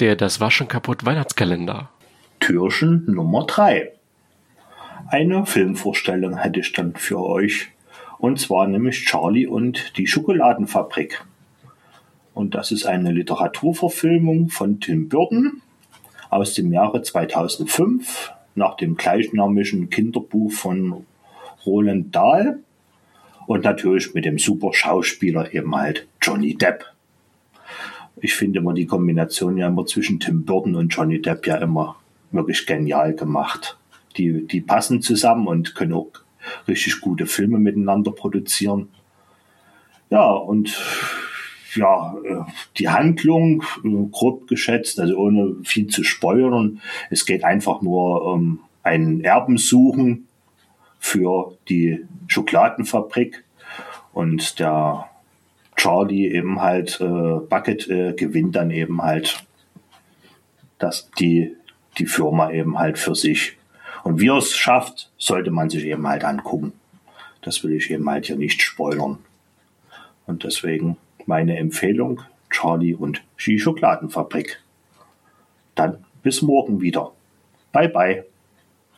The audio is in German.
Der Das Waschen kaputt Weihnachtskalender. Türchen Nummer 3. Eine Filmvorstellung hätte ich dann für euch. Und zwar nämlich Charlie und die Schokoladenfabrik. Und das ist eine Literaturverfilmung von Tim Burton aus dem Jahre 2005 nach dem gleichnamigen Kinderbuch von Roland Dahl und natürlich mit dem super Schauspieler eben halt Johnny Depp. Ich finde immer die Kombination ja immer zwischen Tim Burton und Johnny Depp ja immer wirklich genial gemacht. Die, die passen zusammen und können auch richtig gute Filme miteinander produzieren. Ja, und ja, äh, die Handlung äh, grob geschätzt, also ohne viel zu spoilern. Es geht einfach nur um einen Erben suchen für die Schokoladenfabrik und der Charlie eben halt äh, Bucket äh, gewinnt dann eben halt dass die die Firma eben halt für sich und wie er es schafft, sollte man sich eben halt angucken. Das will ich eben halt hier nicht spoilern. Und deswegen meine Empfehlung, Charlie und Ski Schokoladenfabrik. Dann bis morgen wieder. Bye bye.